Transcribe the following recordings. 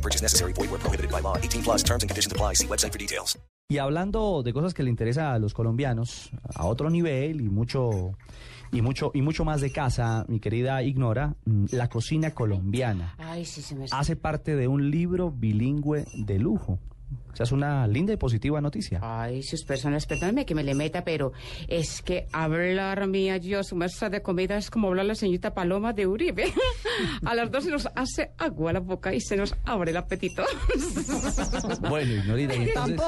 No purchase necessary. Void where prohibited by law. 18 plus terms and conditions apply. See website for details. Y hablando de cosas que le interesan a los colombianos a otro nivel y mucho y mucho y mucho más de casa, mi querida Ignora, mm, la cocina colombiana Ay, sí, se me hace parte de un libro bilingüe de lujo. O sea, es una linda y positiva noticia. Ay, sus personas, perdóneme que me le meta, pero es que hablar mía yo, su mesa de comida, es como hablar la señorita Paloma de Uribe. A las dos se nos hace agua la boca y se nos abre el apetito. Bueno, Ignorita, y entonces...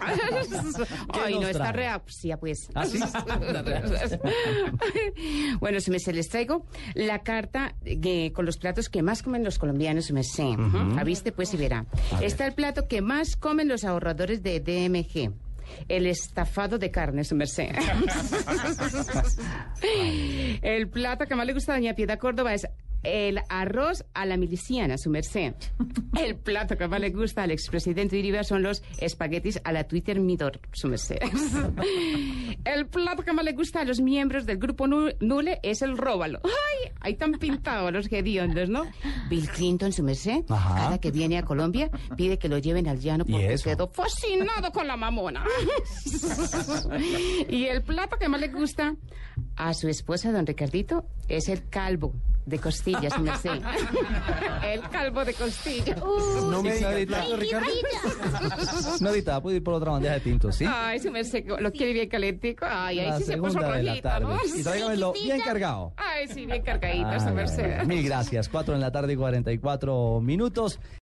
Ay, no, está reapsia, pues. ¿Ah, sí? bueno, si me se les traigo la carta con los platos que más comen los colombianos, me sé. ¿Ha viste? Pues y verá. Está el plato que más comen los ahorradores de DMG. El estafado de carne, su merced. el plato que más le gusta a Doña Piedad Córdoba es el arroz a la miliciana, su merced. El plato que más le gusta al expresidente Uribe son los espaguetis a la Twitter Midor, su merced. El plato que más le gusta a los miembros del grupo Nu- Nule es el róbalo. ¡Ay! Ahí tan pintados los hediondos, ¿no? Bill Clinton, su merced, Ajá. cada que viene a Colombia, pide que lo lleven al llano ¿Y porque quedó fascinado con la mamona. y el plato que más le gusta a su esposa, don Ricardito, es el calvo de costillas, su merced. el calvo de costillas. No me Ignorita, Ignorita, puede ir por otra bandeja de tintos, ¿sí? Ay, su merced, lo quiere bien calentico. Ay, ahí sí se puso segunda de la rojito, tarde. ¿no? Y tráigamelo bien cargado. Ay, sí, bien cargadito, su merced. Mil gracias. Cuatro en la tarde y 44 minutos.